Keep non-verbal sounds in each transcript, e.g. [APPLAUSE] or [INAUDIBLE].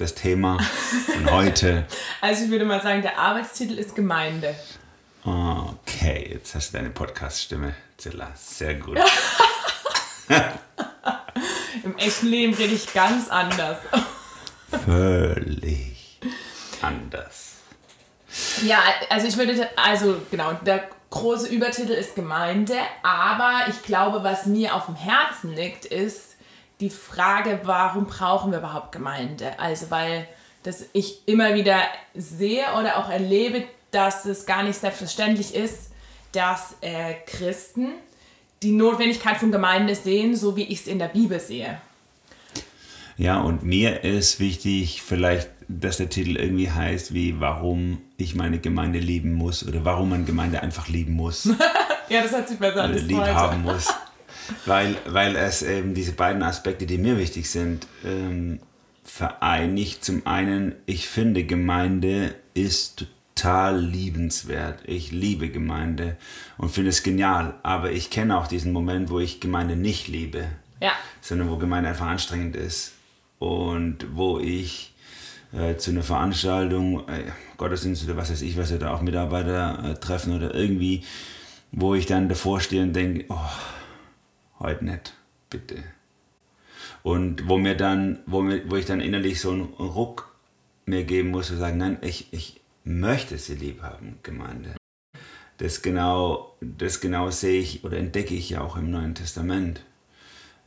Das Thema von heute. [LAUGHS] Also ich würde mal sagen, der Arbeitstitel ist Gemeinde. Okay, jetzt hast du deine Podcast-Stimme, Zilla. Sehr gut. [LAUGHS] Im echten Leben rede ich ganz anders. [LAUGHS] Völlig anders. Ja, also ich würde, also genau, der große Übertitel ist Gemeinde, aber ich glaube, was mir auf dem Herzen liegt, ist die Frage, warum brauchen wir überhaupt Gemeinde? Also weil das ich immer wieder sehe oder auch erlebe, dass es gar nicht selbstverständlich ist, dass äh, Christen die Notwendigkeit von Gemeinde sehen, so wie ich es in der Bibel sehe. Ja, und mir ist wichtig, vielleicht, dass der Titel irgendwie heißt, wie warum ich meine Gemeinde lieben muss oder warum man Gemeinde einfach lieben muss. [LAUGHS] ja, das hat sich besser Oder lieb haben muss. [LAUGHS] Weil, weil es eben diese beiden Aspekte, die mir wichtig sind, ähm, vereinigt. Zum einen, ich finde, Gemeinde ist total liebenswert. Ich liebe Gemeinde und finde es genial. Aber ich kenne auch diesen Moment, wo ich Gemeinde nicht liebe, Ja. sondern wo Gemeinde einfach anstrengend ist. Und wo ich äh, zu einer Veranstaltung, äh, Gottesdienst oder was weiß ich, was oder auch Mitarbeiter äh, treffen oder irgendwie, wo ich dann davor stehe und denke, oh, heute nicht, bitte. Und wo mir dann, wo, mir, wo ich dann innerlich so einen Ruck mir geben muss und sagen, nein, ich, ich möchte sie lieb haben, Gemeinde. Das genau, das genau sehe ich oder entdecke ich ja auch im Neuen Testament,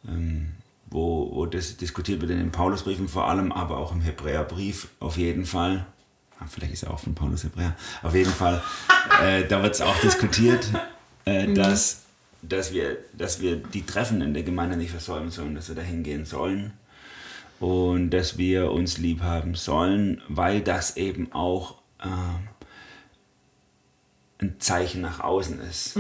ähm, wo, wo das diskutiert wird in den Paulusbriefen vor allem, aber auch im Hebräerbrief auf jeden Fall. Ah, Vielleicht ist er auch von Paulus Hebräer. Auf jeden Fall, [LAUGHS] äh, da wird es auch diskutiert, äh, dass, dass, wir, dass wir die Treffen in der Gemeinde nicht versäumen sollen, dass wir da hingehen sollen und dass wir uns lieb haben sollen, weil das eben auch ähm, ein Zeichen nach außen ist.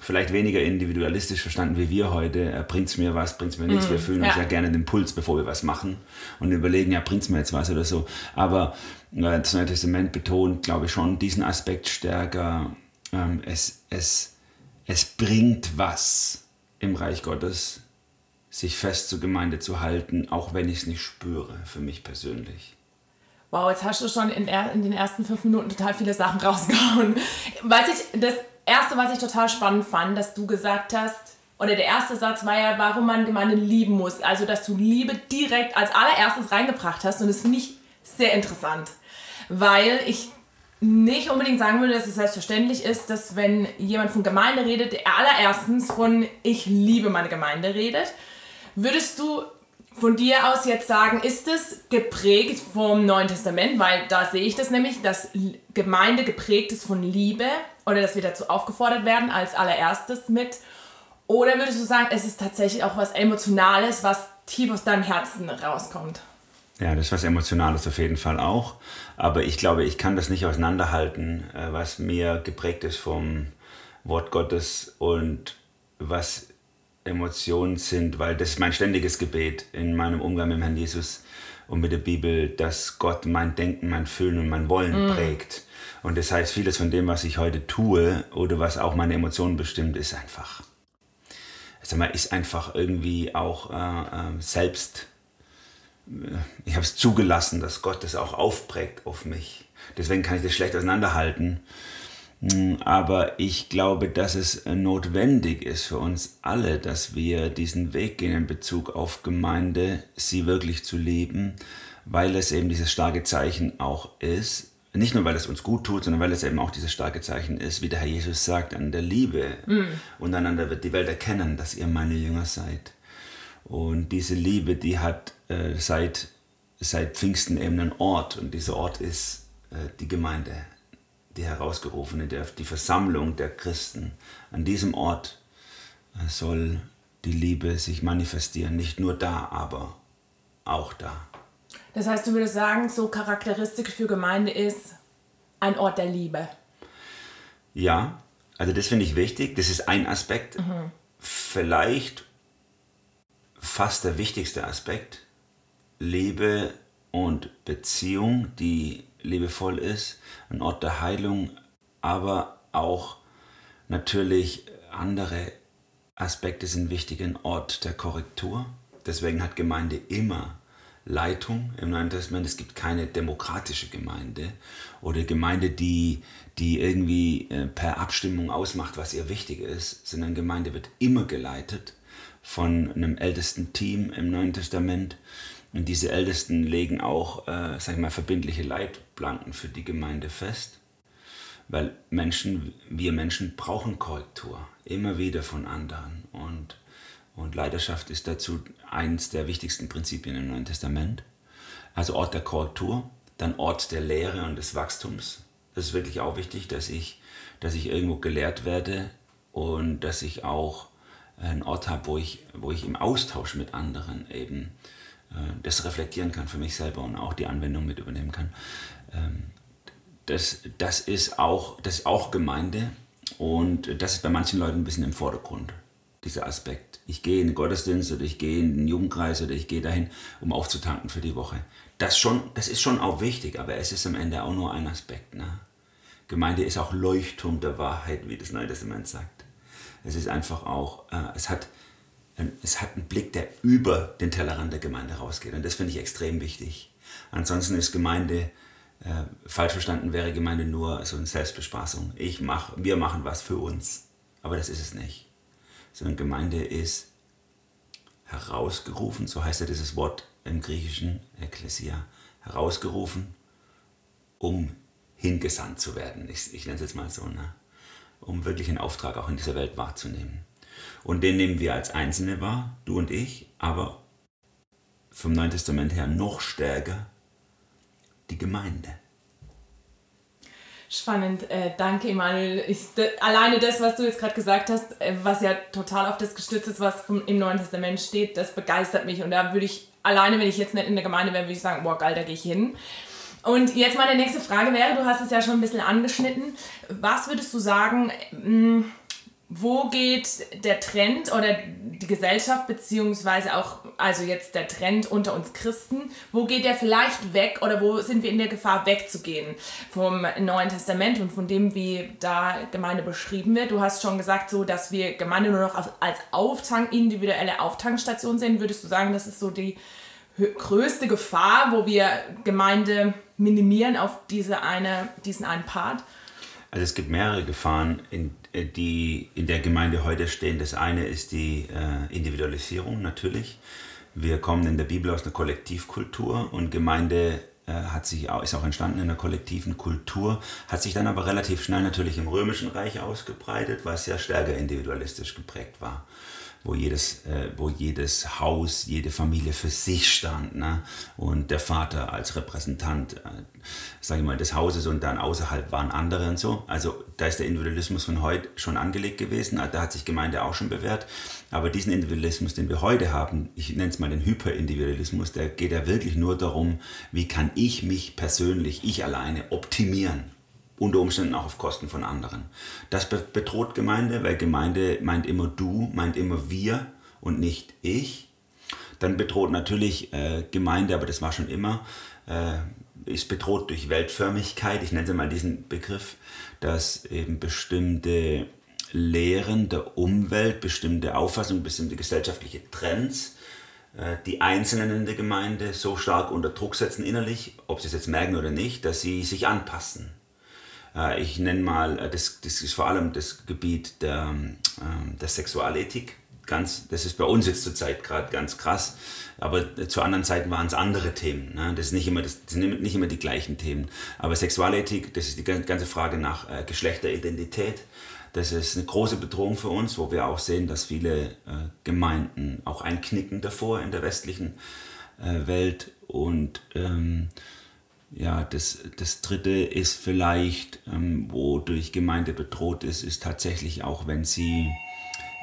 Vielleicht weniger individualistisch verstanden wie wir heute. Bringt es mir was, bringt es mir nichts. Wir fühlen uns ja. ja gerne den Puls, bevor wir was machen und überlegen, ja, bringt es mir jetzt was oder so. Aber äh, das Neue Testament betont, glaube ich, schon diesen Aspekt stärker. Ähm, es, es, es bringt was im Reich Gottes, sich fest zur Gemeinde zu halten, auch wenn ich es nicht spüre, für mich persönlich. Wow, jetzt hast du schon in, in den ersten fünf Minuten total viele Sachen [LAUGHS] rausgehauen. Was ich, das erste, was ich total spannend fand, dass du gesagt hast, oder der erste Satz war ja, warum man Gemeinde lieben muss. Also, dass du Liebe direkt als allererstes reingebracht hast. Und das finde ich sehr interessant. Weil ich nicht unbedingt sagen würde, dass es selbstverständlich ist, dass wenn jemand von Gemeinde redet, er allererstens von ich liebe meine Gemeinde redet. Würdest du von dir aus jetzt sagen, ist es geprägt vom Neuen Testament? Weil da sehe ich das nämlich, dass Gemeinde geprägt ist von Liebe oder dass wir dazu aufgefordert werden als allererstes mit. Oder würdest du sagen, es ist tatsächlich auch was Emotionales, was tief aus deinem Herzen rauskommt? Ja, das ist was Emotionales auf jeden Fall auch. Aber ich glaube, ich kann das nicht auseinanderhalten, äh, was mir geprägt ist vom Wort Gottes und was Emotionen sind, weil das ist mein ständiges Gebet in meinem Umgang mit dem Herrn Jesus und mit der Bibel, dass Gott mein Denken, mein Fühlen und mein Wollen prägt. Und das heißt, vieles von dem, was ich heute tue oder was auch meine Emotionen bestimmt, ist einfach, sag mal, ist einfach irgendwie auch äh, äh, selbst ich habe es zugelassen, dass Gott das auch aufprägt auf mich. Deswegen kann ich das schlecht auseinanderhalten. Mm, Aber ich glaube, dass es notwendig ist für uns alle, dass wir diesen Weg gehen in Bezug auf Gemeinde, sie wirklich zu lieben, weil es eben dieses starke Zeichen auch ist. Nicht nur, weil es uns gut tut, sondern weil es eben auch dieses starke Zeichen ist, wie der Herr Jesus sagt, an der Liebe. Untereinander wird die Welt erkennen, dass ihr meine Jünger seid. Und diese Liebe, die hat äh, seit, seit Pfingsten eben einen Ort. Und dieser Ort ist äh, die Gemeinde, die herausgerufene, der, die Versammlung der Christen. An diesem Ort äh, soll die Liebe sich manifestieren. Nicht nur da, aber auch da. Das heißt, du würdest sagen, so Charakteristik für Gemeinde ist ein Ort der Liebe? Ja, also das finde ich wichtig. Das ist ein Aspekt. Mhm. Vielleicht fast der wichtigste Aspekt. Liebe und Beziehung, die liebevoll ist, ein Ort der Heilung, aber auch natürlich andere Aspekte sind wichtig, ein Ort der Korrektur. Deswegen hat Gemeinde immer Leitung im Neuen Testament. Es gibt keine demokratische Gemeinde oder Gemeinde, die, die irgendwie äh, per Abstimmung ausmacht, was ihr wichtig ist, sondern Gemeinde wird immer geleitet von einem ältesten Team im Neuen Testament. Und diese Ältesten legen auch, äh, sag ich mal, verbindliche Leitplanken für die Gemeinde fest. Weil Menschen, wir Menschen brauchen Korrektur, immer wieder von anderen. Und und Leidenschaft ist dazu eines der wichtigsten Prinzipien im Neuen Testament. Also Ort der Korrektur, dann Ort der Lehre und des Wachstums. Das ist wirklich auch wichtig, dass ich, dass ich irgendwo gelehrt werde und dass ich auch einen Ort habe, wo ich, wo ich im Austausch mit anderen eben äh, das reflektieren kann für mich selber und auch die Anwendung mit übernehmen kann. Ähm, das, das, ist auch, das ist auch Gemeinde und das ist bei manchen Leuten ein bisschen im Vordergrund, dieser Aspekt ich gehe in den Gottesdienst oder ich gehe in den Jugendkreis oder ich gehe dahin, um aufzutanken für die Woche. Das, schon, das ist schon auch wichtig, aber es ist am Ende auch nur ein Aspekt. Ne? Gemeinde ist auch Leuchtturm der Wahrheit, wie das Neue Testament sagt. Es ist einfach auch, äh, es, hat, ein, es hat einen Blick, der über den Tellerrand der Gemeinde rausgeht. Und das finde ich extrem wichtig. Ansonsten ist Gemeinde, äh, falsch verstanden wäre Gemeinde nur so eine Selbstbespaßung. Ich mach, wir machen was für uns. Aber das ist es nicht sondern Gemeinde ist herausgerufen, so heißt ja dieses Wort im Griechischen, Ekklesia, herausgerufen, um hingesandt zu werden. Ich, ich nenne es jetzt mal so, ne? Um wirklich einen Auftrag auch in dieser Welt wahrzunehmen. Und den nehmen wir als Einzelne wahr, du und ich, aber vom Neuen Testament her noch stärker die Gemeinde. Spannend, äh, danke Emanuel. Ich, alleine das, was du jetzt gerade gesagt hast, äh, was ja total auf das gestützt ist, was im Neuen Testament steht, das begeistert mich. Und da würde ich, alleine wenn ich jetzt nicht in der Gemeinde wäre, würde ich sagen, boah geil, da gehe ich hin. Und jetzt meine nächste Frage wäre, du hast es ja schon ein bisschen angeschnitten, was würdest du sagen, mh, hm, wo geht der Trend oder die Gesellschaft, beziehungsweise auch, also jetzt der Trend unter uns Christen, wo geht der vielleicht weg oder wo sind wir in der Gefahr wegzugehen vom Neuen Testament und von dem, wie da Gemeinde beschrieben wird? Du hast schon gesagt, so, dass wir Gemeinde nur noch als Auftank, individuelle Auftankstation sehen. Würdest du sagen, das ist so die größte Gefahr, wo wir Gemeinde minimieren auf diese eine, diesen einen Part? Also es gibt mehrere Gefahren, in, äh, die in der Gemeinde heute stehen. Das eine ist die äh, Individualisierung natürlich. Wir kommen in der Bibel aus einer Kollektivkultur und Gemeinde äh, hat sich, ist auch entstanden in einer kollektiven Kultur, hat sich dann aber relativ schnell natürlich im Römischen Reich ausgebreitet, was ja stärker individualistisch geprägt war wo jedes, äh, wo jedes Haus, jede Familie für sich stand. Ne? Und der Vater als Repräsentant, äh, sage ich mal, des Hauses und dann außerhalb waren andere und so. Also da ist der Individualismus von heute schon angelegt gewesen. Da hat sich Gemeinde auch schon bewährt. Aber diesen Individualismus, den wir heute haben, ich nenne es mal den Hyperindividualismus, der geht ja wirklich nur darum, wie kann ich mich persönlich, ich alleine optimieren unter Umständen auch auf Kosten von anderen. Das bedroht Gemeinde, weil Gemeinde meint immer du, meint immer wir und nicht ich. Dann bedroht natürlich äh, Gemeinde, aber das war schon immer, äh, ist bedroht durch Weltförmigkeit. Ich nenne mal diesen Begriff, dass eben bestimmte Lehren der Umwelt, bestimmte Auffassungen, bestimmte gesellschaftliche Trends äh, die Einzelnen in der Gemeinde so stark unter Druck setzen innerlich, ob sie es jetzt merken oder nicht, dass sie sich anpassen. Äh, ich nenne mal, äh, das, das ist vor allem das Gebiet der, ähm, der Sexualethik. Ganz, das ist bei uns jetzt zurzeit gerade ganz krass, aber zu anderen Zeiten waren es andere Themen. Ne? Das, ist nicht immer, das sind nicht immer die gleichen Themen. Aber Sexualethik, das ist die ganze Frage nach äh, Geschlechteridentität. Das ist eine große Bedrohung für uns, wo wir auch sehen, dass viele äh, Gemeinden auch einknicken davor in der westlichen äh, Welt. Und ähm, ja, das, das dritte ist vielleicht, ähm, wodurch Gemeinde bedroht ist, ist tatsächlich auch, wenn sie,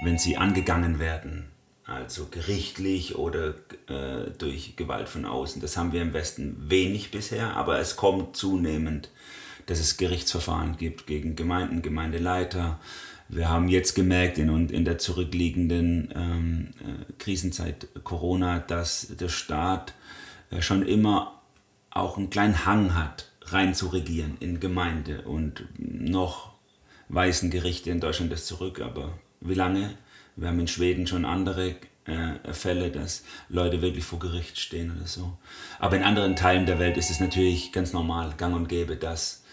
wenn sie angegangen werden. Also gerichtlich oder äh, durch Gewalt von außen. Das haben wir im Westen wenig bisher, aber es kommt zunehmend dass es Gerichtsverfahren gibt gegen Gemeinden, Gemeindeleiter. Wir haben jetzt gemerkt in, in der zurückliegenden ähm, äh, Krisenzeit Corona, dass der Staat äh, schon immer auch einen kleinen Hang hat, rein zu regieren in Gemeinde. Und noch weisen Gerichte in Deutschland das zurück, aber wie lange? Wir haben in Schweden schon andere äh, Fälle, dass Leute wirklich vor Gericht stehen oder so. Aber in anderen Teilen der Welt ist es natürlich ganz normal, gang und gäbe, dass,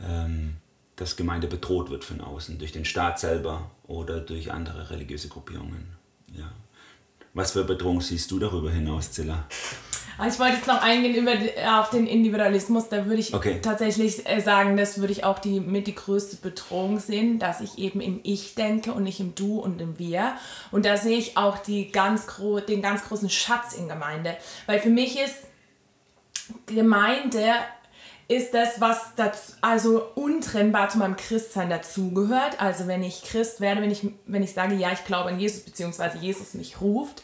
ähm, dass Gemeinde bedroht wird von außen, durch den Staat selber oder durch andere religiöse Gruppierungen. Ja. Was für Bedrohung siehst du darüber hinaus, Zilla? Ich wollte jetzt noch eingehen über, auf den Individualismus. Da würde ich okay. tatsächlich äh, sagen, das würde ich auch die, mit die größte Bedrohung sehen, dass ich eben im Ich denke und nicht im Du und im Wir. Und da sehe ich auch die ganz den ganz großen Schatz in Gemeinde. Weil für mich ist Gemeinde ist das, was dazu, also untrennbar zu meinem Christsein dazugehört. Also wenn ich Christ werde, wenn ich, wenn ich sage, ja, ich glaube an Jesus, beziehungsweise Jesus mich ruft,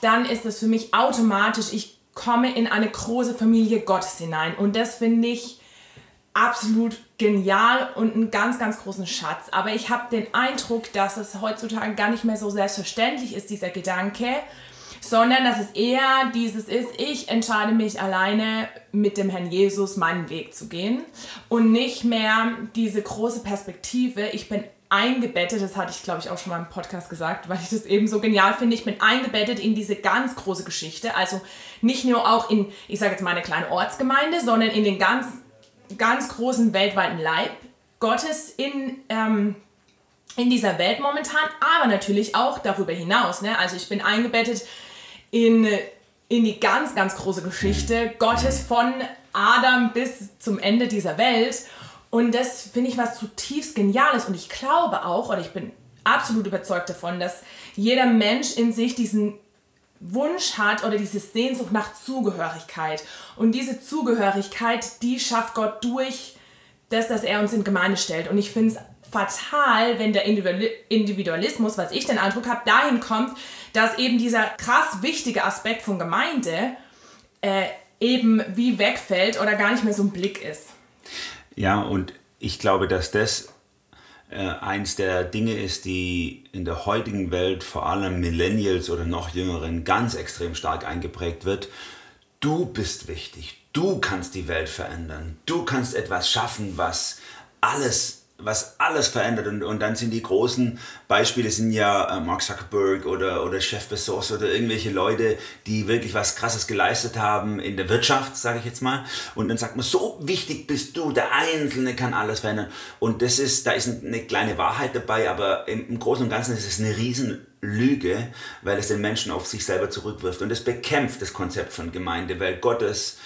dann ist das für mich automatisch, ich komme in eine große Familie Gottes hinein. Und das finde ich absolut genial und einen ganz, ganz großen Schatz. Aber ich habe den Eindruck, dass es heutzutage gar nicht mehr so selbstverständlich ist, dieser Gedanke, sondern dass es eher dieses ist, ich entscheide mich alleine mit dem Herrn Jesus meinen Weg zu gehen und nicht mehr diese große Perspektive, ich bin eingebettet, das hatte ich glaube ich auch schon mal im Podcast gesagt, weil ich das eben so genial finde, ich bin eingebettet in diese ganz große Geschichte, also nicht nur auch in, ich sage jetzt mal eine kleine Ortsgemeinde, sondern in den ganz, ganz großen weltweiten Leib Gottes in, ähm, in dieser Welt momentan, aber natürlich auch darüber hinaus. Ne? Also ich bin eingebettet in, in die ganz, ganz große Geschichte Gottes von Adam bis zum Ende dieser Welt. Und das finde ich was zutiefst Geniales. Und ich glaube auch, oder ich bin absolut überzeugt davon, dass jeder Mensch in sich diesen Wunsch hat oder diese Sehnsucht nach Zugehörigkeit. Und diese Zugehörigkeit, die schafft Gott durch das, dass er uns in Gemeinde stellt. Und ich finde es fatal, wenn der Individualismus, was ich den Eindruck habe, dahin kommt, dass eben dieser krass wichtige Aspekt von Gemeinde äh, eben wie wegfällt oder gar nicht mehr so ein Blick ist. Ja, und ich glaube, dass das äh, eins der Dinge ist, die in der heutigen Welt vor allem Millennials oder noch Jüngeren ganz extrem stark eingeprägt wird. Du bist wichtig. Du kannst die Welt verändern. Du kannst etwas schaffen, was alles was alles verändert. Und, und dann sind die großen Beispiele sind ja äh, Mark Zuckerberg oder, oder Chef Bezos oder irgendwelche Leute, die wirklich was Krasses geleistet haben in der Wirtschaft, sage ich jetzt mal. Und dann sagt man, so wichtig bist du, der Einzelne kann alles verändern. Und das ist, da ist eine kleine Wahrheit dabei, aber im, im Großen und Ganzen ist es eine Riesenlüge, weil es den Menschen auf sich selber zurückwirft. Und es bekämpft das Konzept von Gemeinde, weil Gottes,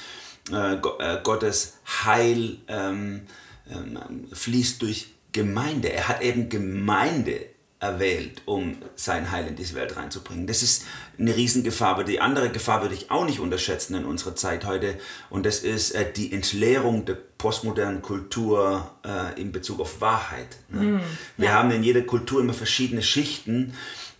äh, äh Gottes Heil... Ähm, fließt durch Gemeinde. Er hat eben Gemeinde erwählt, um sein Heil in diese Welt reinzubringen. Das ist eine Riesengefahr, aber die andere Gefahr würde ich auch nicht unterschätzen in unserer Zeit heute und das ist äh, die Entleerung der postmodernen Kultur äh, in Bezug auf Wahrheit. Ne? Mm, Wir ja. haben in jeder Kultur immer verschiedene Schichten.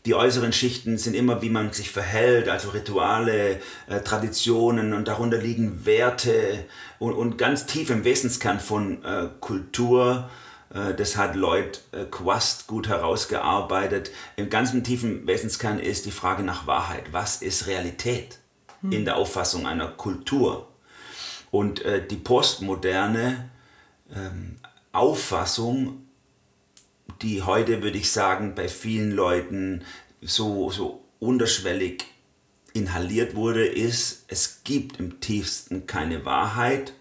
Die äußeren Schichten sind immer, wie man sich verhält, also Rituale, äh, Traditionen und darunter liegen Werte und, und ganz tief im Wesenskern von äh, Kultur äh, das hat Lloyd äh, Quast gut herausgearbeitet. Im ganzen tiefen Wesenskern ist die Frage nach Wahrheit. Was ist Realität hm. in der Auffassung einer Kultur? Und äh, die postmoderne ähm, Auffassung, die heute, würde ich sagen, bei vielen Leuten so, so unterschwellig inhaliert wurde, ist, es gibt im tiefsten keine Wahrheit.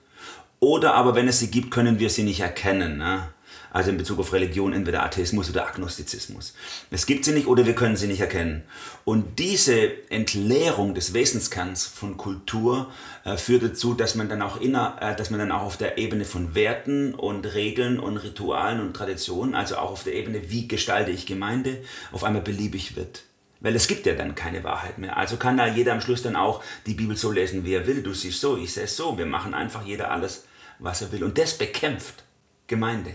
Oder aber wenn es sie gibt, können wir sie nicht erkennen. Ne? also in Bezug auf Religion entweder Atheismus oder Agnostizismus. Es gibt sie nicht oder wir können sie nicht erkennen. Und diese Entleerung des Wesenskerns von Kultur äh, führt dazu, dass man dann auch inner, äh, dass man dann auch auf der Ebene von Werten und Regeln und Ritualen und Traditionen, also auch auf der Ebene, wie gestalte ich Gemeinde, auf einmal beliebig wird. Weil es gibt ja dann keine Wahrheit mehr. Also kann da jeder am Schluss dann auch die Bibel so lesen, wie er will. Du siehst so, ich sehe es so. Wir machen einfach jeder alles, was er will. Und das bekämpft Gemeinde.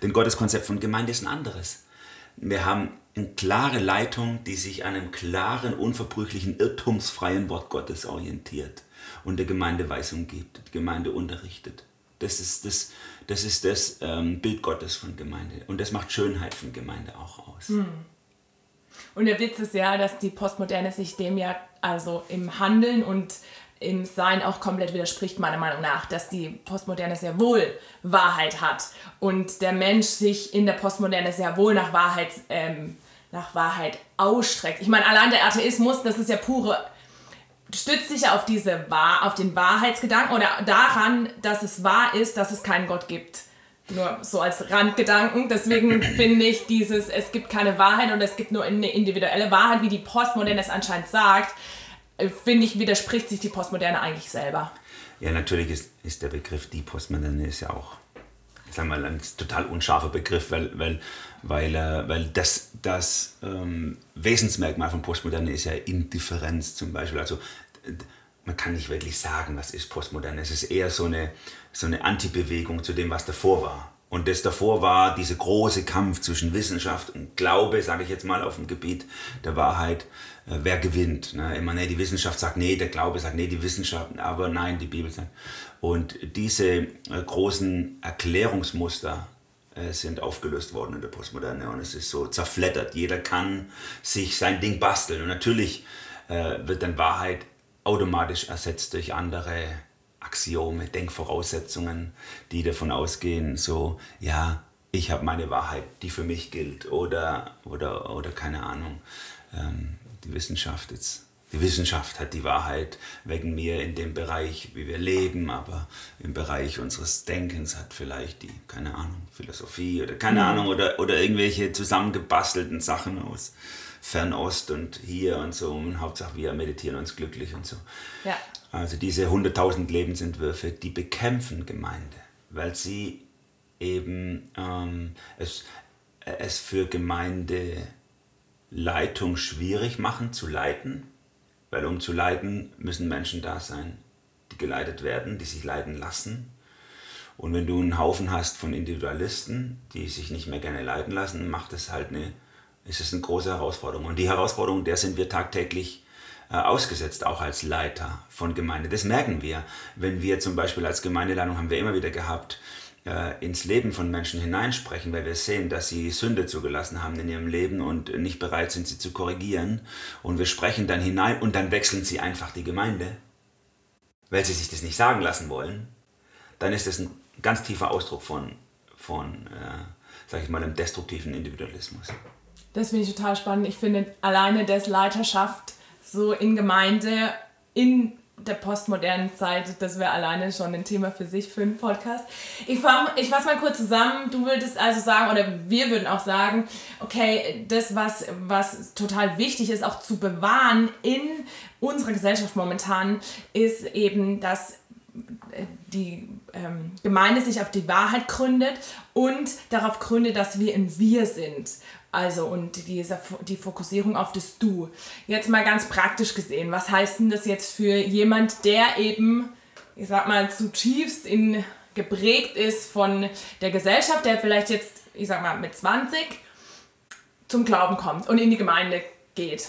Denn Gottes Konzept von Gemeinde ist ein anderes. Wir haben eine klare Leitung, die sich an einem klaren, unverbrüchlichen, irrtumsfreien Wort Gottes orientiert und der Gemeinde Weisung gibt, die Gemeinde unterrichtet. Das ist das, das, ist das ähm, Bild Gottes von Gemeinde. Und das macht Schönheit von Gemeinde auch aus. Hm. Und der Witz ist ja, dass die Postmoderne sich dem ja also im Handeln und im Sein auch komplett widerspricht, meiner Meinung nach, dass die Postmoderne sehr wohl Wahrheit hat und der Mensch sich in der Postmoderne sehr wohl nach Wahrheit, ähm, nach Wahrheit ausstreckt. Ich meine, allein der Atheismus, das ist ja pure, stützt sich ja auf, diese, auf den Wahrheitsgedanken oder daran, dass es wahr ist, dass es keinen Gott gibt. Nur so als Randgedanken. Deswegen [CLEARS THROAT] finde ich dieses, es gibt keine Wahrheit und es gibt nur eine individuelle Wahrheit, wie die Postmoderne es anscheinend sagt, äh, finde ich, widerspricht sich die Postmoderne eigentlich selber. Ja, natürlich ist, ist der Begriff die Postmoderne ist ja auch, ich sag mal, ein total unscharfer Begriff, weil, weil, weil, äh, weil das, das ähm, Wesensmerkmal von Postmoderne ist ja Indifferenz zum Beispiel. Also man kann nicht wirklich sagen, was ist Postmoderne. Es ist eher so eine, so eine Antibewegung zu dem, was davor war. Und das davor war dieser große Kampf zwischen Wissenschaft und Glaube, sage ich jetzt mal, auf dem Gebiet der Wahrheit. Äh, wer gewinnt? Ne? Immer, nee, die Wissenschaft sagt nee, der Glaube sagt nee, die Wissenschaft, aber nein, die Bibel sagt. Und diese äh, großen Erklärungsmuster äh, sind aufgelöst worden in der Postmoderne und es ist so zerflettert. Jeder kann sich sein Ding basteln und natürlich äh, wird dann Wahrheit automatisch ersetzt durch andere Axiome, Denkvoraussetzungen, die davon ausgehen, so, ja, ich habe meine Wahrheit, die für mich gilt, oder, oder, oder keine Ahnung, ähm, die Wissenschaft jetzt. Die Wissenschaft hat die Wahrheit wegen mir in dem Bereich, wie wir leben, aber im Bereich unseres Denkens hat vielleicht die, keine Ahnung, Philosophie oder keine mhm. Ahnung, oder, oder irgendwelche zusammengebastelten Sachen aus Fernost und hier und so. Und Hauptsache wir meditieren uns glücklich und so. Ja. Also diese 100.000 Lebensentwürfe, die bekämpfen Gemeinde, weil sie eben ähm, es, es für Gemeindeleitung schwierig machen zu leiten, weil um zu leiten müssen Menschen da sein, die geleitet werden, die sich leiten lassen. Und wenn du einen Haufen hast von Individualisten, die sich nicht mehr gerne leiten lassen, macht es halt eine ist es eine große Herausforderung. Und die Herausforderung, der sind wir tagtäglich äh, ausgesetzt, auch als Leiter von Gemeinde. Das merken wir, wenn wir zum Beispiel als Gemeindeleitung haben wir immer wieder gehabt, äh, ins Leben von Menschen hineinsprechen, weil wir sehen, dass sie Sünde zugelassen haben in ihrem Leben und nicht bereit sind, sie zu korrigieren. Und wir sprechen dann hinein und dann wechseln sie einfach die Gemeinde, weil sie sich das nicht sagen lassen wollen. Dann ist das ein ganz tiefer Ausdruck von, von äh, sag ich mal, einem destruktiven Individualismus. Das finde ich total spannend. Ich finde alleine das Leiterschaft so in Gemeinde, in der postmodernen Zeit, das wäre alleine schon ein Thema für sich, für einen Podcast. Ich, ich fasse mal kurz zusammen. Du würdest also sagen, oder wir würden auch sagen, okay, das, was, was total wichtig ist, auch zu bewahren in unserer Gesellschaft momentan, ist eben, dass die ähm, Gemeinde sich auf die Wahrheit gründet und darauf gründet, dass wir in Wir sind. Also und diese, die Fokussierung auf das Du. Jetzt mal ganz praktisch gesehen, was heißt denn das jetzt für jemand, der eben, ich sag mal, zutiefst in, geprägt ist von der Gesellschaft, der vielleicht jetzt, ich sag mal, mit 20 zum Glauben kommt und in die Gemeinde geht?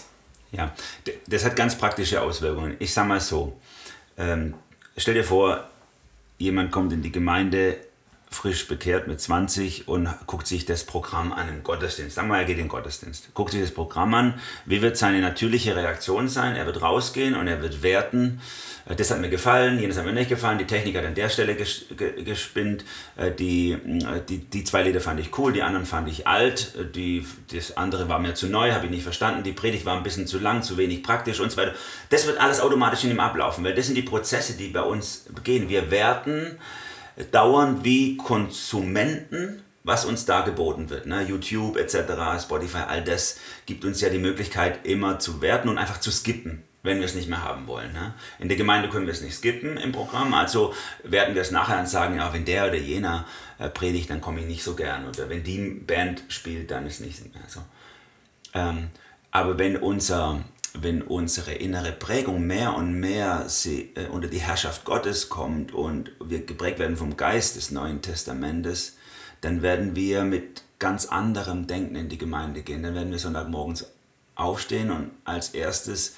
Ja, das hat ganz praktische Auswirkungen. Ich sag mal so, ähm, stell dir vor, jemand kommt in die Gemeinde, frisch bekehrt mit 20 und guckt sich das Programm an im Gottesdienst. Sagen wir, er geht in den Gottesdienst. Guckt sich das Programm an. Wie wird seine natürliche Reaktion sein? Er wird rausgehen und er wird werten. Äh, das hat mir gefallen, jenes hat mir nicht gefallen. Die Technik hat an der Stelle gespinnt. Äh, die, äh, die, die zwei Lieder fand ich cool, die anderen fand ich alt. Die, das andere war mir zu neu, habe ich nicht verstanden. Die Predigt war ein bisschen zu lang, zu wenig praktisch und so weiter. Das wird alles automatisch in ihm ablaufen, weil das sind die Prozesse, die bei uns gehen. Wir werten dauernd wie Konsumenten, was uns da geboten wird. Ne? YouTube etc., Spotify, all das gibt uns ja die Möglichkeit, immer zu werten und einfach zu skippen wenn wir es nicht mehr haben wollen. Ne? In der Gemeinde können wir es nicht skippen im Programm, also werden wir es nachher dann sagen, ja, wenn der oder jener äh, predigt, dann komme ich nicht so gern. Oder wenn die Band spielt, dann ist es nicht mehr so. Ähm, aber wenn unser wenn unsere innere Prägung mehr und mehr äh, unter die Herrschaft Gottes kommt und wir geprägt werden vom Geist des Neuen Testamentes, dann werden wir mit ganz anderem Denken in die Gemeinde gehen. Dann werden wir Sonntagmorgens aufstehen und als erstes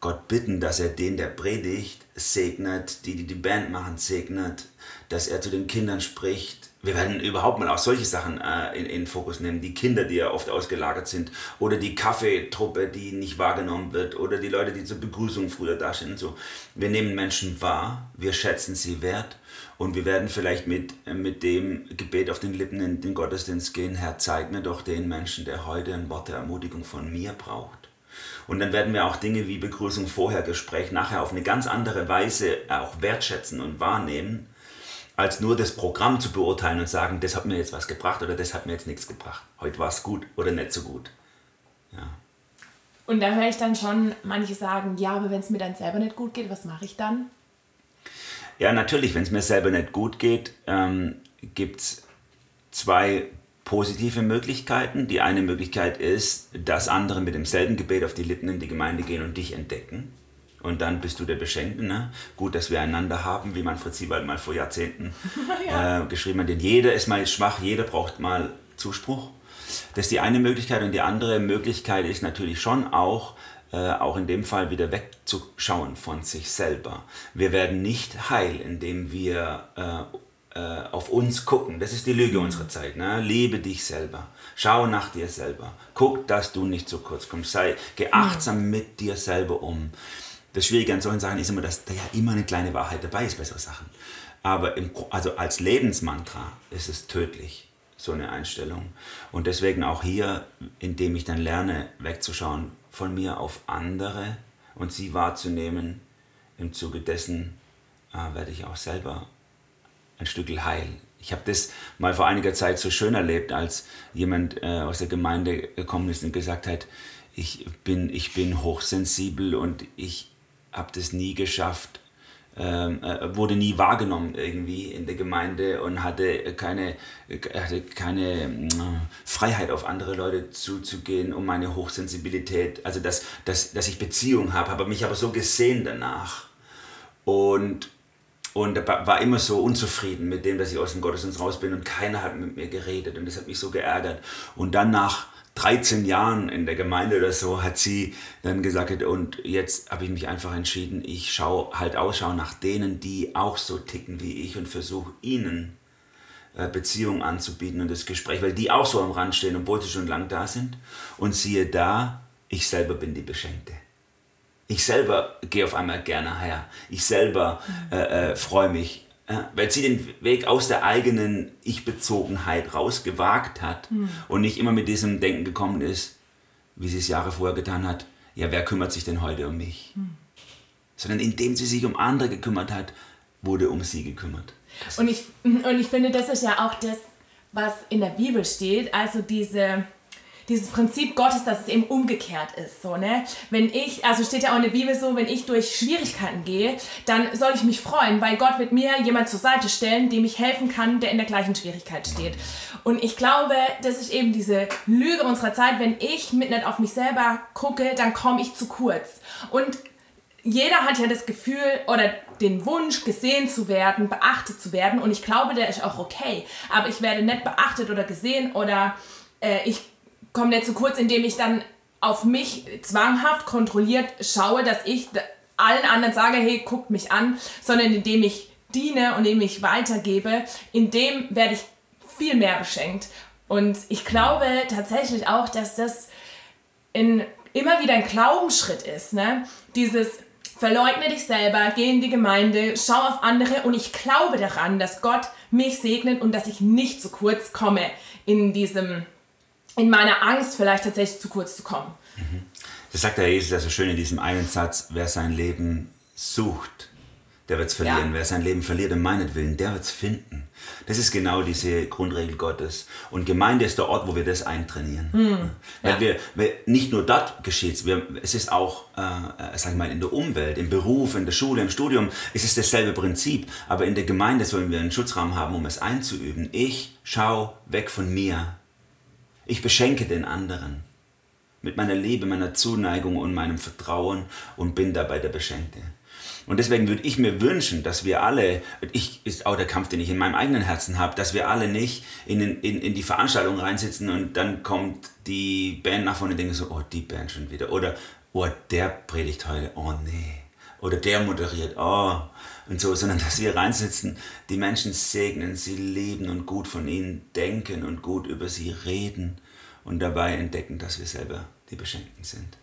Gott bitten, dass er den, der predigt, segnet, die, die die Band machen, segnet, dass er zu den Kindern spricht. Wir werden überhaupt mal auch solche Sachen äh, in, in Fokus nehmen. Die Kinder, die ja oft ausgelagert sind. Oder die Kaffeetruppe, die nicht wahrgenommen wird. Oder die Leute, die zur Begrüßung früher da stehen. So. Wir nehmen Menschen wahr, wir schätzen sie wert. Und wir werden vielleicht mit, mit dem Gebet auf den Lippen in den Gottesdienst gehen. Herr, zeig mir doch den Menschen, der heute ein Wort der Ermutigung von mir braucht. Und dann werden wir auch Dinge wie Begrüßung vorher, Gespräch nachher auf eine ganz andere Weise auch wertschätzen und wahrnehmen, als nur das Programm zu beurteilen und sagen, das hat mir jetzt was gebracht oder das hat mir jetzt nichts gebracht. Heute war es gut oder nicht so gut. Ja. Und da höre ich dann schon manche sagen, ja, aber wenn es mir dann selber nicht gut geht, was mache ich dann? Ja, natürlich, wenn es mir selber nicht gut geht, ähm, gibt es zwei positive Möglichkeiten. Die eine Möglichkeit ist, dass andere mit demselben Gebet auf die Lippen in die Gemeinde gehen und dich entdecken. Und dann bist du der Beschenkte. Ne? Gut, dass wir einander haben, wie Manfred Siebald mal vor Jahrzehnten [LAUGHS] ja. äh, geschrieben hat. Denn jeder ist mal schwach, jeder braucht mal Zuspruch. Das ist die eine Möglichkeit. Und die andere Möglichkeit ist natürlich schon auch, äh, auch in dem Fall wieder wegzuschauen von sich selber. Wir werden nicht heil, indem wir äh, äh, auf uns gucken. Das ist die Lüge mhm. unserer Zeit. Ne? Liebe dich selber. Schau nach dir selber. Guck, dass du nicht zu kurz kommst. Sei geachtsam mhm. mit dir selber um. Das Schwierige an solchen Sachen ist immer, dass da ja immer eine kleine Wahrheit dabei ist bei solchen Sachen. Aber im, also als Lebensmantra ist es tödlich, so eine Einstellung. Und deswegen auch hier, indem ich dann lerne, wegzuschauen von mir auf andere und sie wahrzunehmen, im Zuge dessen äh, werde ich auch selber ein Stück heil. Ich habe das mal vor einiger Zeit so schön erlebt, als jemand äh, aus der Gemeinde gekommen ist und gesagt hat, ich bin, ich bin hochsensibel und ich habe das nie geschafft, ähm, äh, wurde nie wahrgenommen irgendwie in der Gemeinde und hatte keine, hatte keine äh, Freiheit auf andere Leute zuzugehen, um meine Hochsensibilität, also dass, dass, dass ich Beziehung habe, habe mich aber so gesehen danach. Und und war immer so unzufrieden mit dem, dass ich aus dem Gottesdienst raus bin und keiner hat mit mir geredet und das hat mich so geärgert. Und dann nach 13 Jahren in der Gemeinde oder so hat sie dann gesagt, und jetzt habe ich mich einfach entschieden, ich schaue halt Ausschau nach denen, die auch so ticken wie ich und versuche ihnen äh, Beziehungen anzubieten und das Gespräch, weil die auch so am Rand stehen, obwohl sie schon lang da sind. Und siehe da, ich selber bin die Beschenkte. Ich selber gehe auf einmal gerne her. Ich selber äh, äh, freue mich, weil sie den Weg aus der eigenen Ich-Bezogenheit rausgewagt hat mhm. und nicht immer mit diesem Denken gekommen ist, wie sie es Jahre vorher getan hat, ja, wer kümmert sich denn heute um mich? Mhm. Sondern indem sie sich um andere gekümmert hat, wurde um sie gekümmert. und ich, und ich finde, das ist ja auch das, was in der Bibel steht, also diese dieses Prinzip Gottes, dass es eben umgekehrt ist. So, ne? Wenn ich, also steht ja auch in der Bibel so, wenn ich durch Schwierigkeiten gehe, dann soll ich mich freuen, weil Gott wird mir jemand zur Seite stellen, dem ich helfen kann, der in der gleichen Schwierigkeit steht. Und ich glaube, das ist eben diese Lüge unserer Zeit, wenn ich mit nicht auf mich selber gucke, dann komme ich zu kurz. Und jeder hat ja das Gefühl oder den Wunsch, gesehen zu werden, beachtet zu werden. Und ich glaube, der ist auch okay. Aber ich werde nicht beachtet oder gesehen oder äh, ich komme nicht zu kurz, indem ich dann auf mich zwanghaft kontrolliert schaue, dass ich allen anderen sage, hey, guckt mich an, sondern indem ich diene und indem ich weitergebe, indem werde ich viel mehr beschenkt. Und ich glaube tatsächlich auch, dass das in, immer wieder ein Glaubensschritt ist. Ne? Dieses verleugne dich selber, geh in die Gemeinde, schau auf andere und ich glaube daran, dass Gott mich segnet und dass ich nicht zu kurz komme in diesem in meiner Angst vielleicht tatsächlich zu kurz zu kommen. Das sagt der Jesus ja so schön in diesem einen Satz, wer sein Leben sucht, der wird es verlieren. Ja. Wer sein Leben verliert um meinetwillen, der wird es finden. Das ist genau diese Grundregel Gottes. Und Gemeinde ist der Ort, wo wir das eintrainieren. Mhm. Weil ja. wir, wir, nicht nur dort geschieht es, ist auch, äh, äh, sag ich mal, in der Umwelt, im Beruf, in der Schule, im Studium, es ist dasselbe Prinzip. Aber in der Gemeinde sollen wir einen Schutzraum haben, um es einzuüben. Ich schau weg von mir ich beschenke den anderen mit meiner Liebe, meiner Zuneigung und meinem Vertrauen und bin dabei der Beschenkte. Und deswegen würde ich mir wünschen, dass wir alle, ich ist auch der Kampf, den ich in meinem eigenen Herzen habe, dass wir alle nicht in, in, in die Veranstaltung reinsitzen und dann kommt die Band nach vorne und denken so, oh, die Band schon wieder. Oder oh, der predigt heute, oh nee. Oder der moderiert, oh. Und so, sondern dass wir reinsitzen, die Menschen segnen, sie lieben und gut von ihnen denken und gut über sie reden und dabei entdecken, dass wir selber die Beschenkten sind.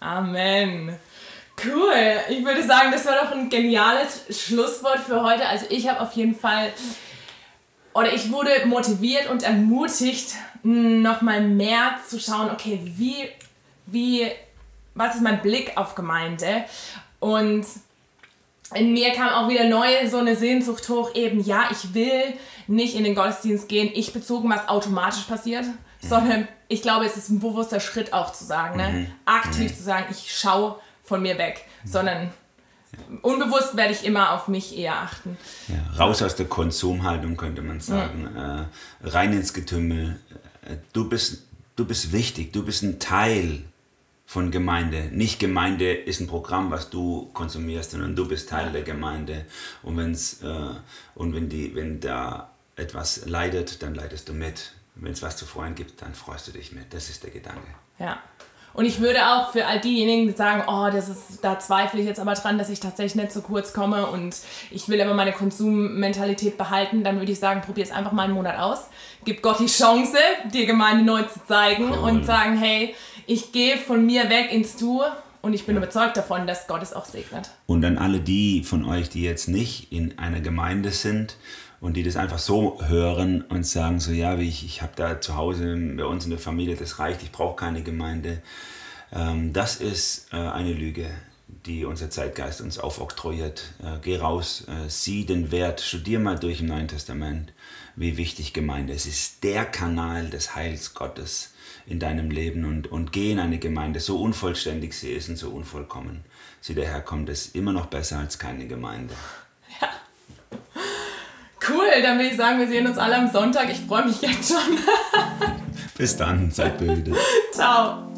Amen. Cool. Ich würde sagen, das war doch ein geniales Schlusswort für heute. Also ich habe auf jeden Fall oder ich wurde motiviert und ermutigt, nochmal mehr zu schauen, okay, wie, wie, was ist mein Blick auf Gemeinde? Und in mir kam auch wieder neu so eine Sehnsucht hoch, eben, ja, ich will nicht in den Gottesdienst gehen, ich bezogen, was automatisch passiert, mhm. sondern ich glaube, es ist ein bewusster Schritt auch zu sagen, ne? Mhm. aktiv mhm. zu sagen, ich schaue von mir weg, mhm. sondern unbewusst werde ich immer auf mich eher achten. Ja, raus aus der Konsumhaltung könnte man sagen, äh, rein ins Getümmel. Äh, du bist, du bist wichtig, du bist ein Teil von Gemeinde. Nicht Gemeinde ist ein Programm, was du konsumierst, sondern du bist Teil der Gemeinde. Und, wenn's, äh, und wenn, die, wenn da etwas leidet, dann leidest du mit. Wenn es was zu freuen gibt, dann freust du dich mit. Das ist der Gedanke. Ja. Und ich würde auch für all diejenigen, die sagen, oh, das ist, da zweifle ich jetzt aber dran, dass ich tatsächlich nicht so kurz komme und ich will aber meine Konsummentalität behalten, dann würde ich sagen, probier es einfach mal einen Monat aus. Gib Gott die Chance, dir Gemeinde neu zu zeigen cool. und sagen, hey, ich gehe von mir weg ins Du und ich bin ja. überzeugt davon, dass Gott es auch segnet. Und dann alle die von euch, die jetzt nicht in einer Gemeinde sind und die das einfach so hören und sagen so, ja, wie ich, ich habe da zu Hause bei uns in der Familie, das reicht, ich brauche keine Gemeinde. Ähm, das ist äh, eine Lüge, die unser Zeitgeist uns aufoktroyiert. Äh, geh raus, äh, sieh den Wert, studier mal durch im Neuen Testament, wie wichtig Gemeinde ist. Es ist der Kanal des Heils Gottes in deinem Leben und, und geh in eine Gemeinde, so unvollständig sie ist und so unvollkommen sie daherkommt, ist immer noch besser als keine Gemeinde. Ja. Cool, dann würde ich sagen, wir sehen uns alle am Sonntag. Ich freue mich jetzt schon. Bis dann, seid [LAUGHS] behütet. Ciao.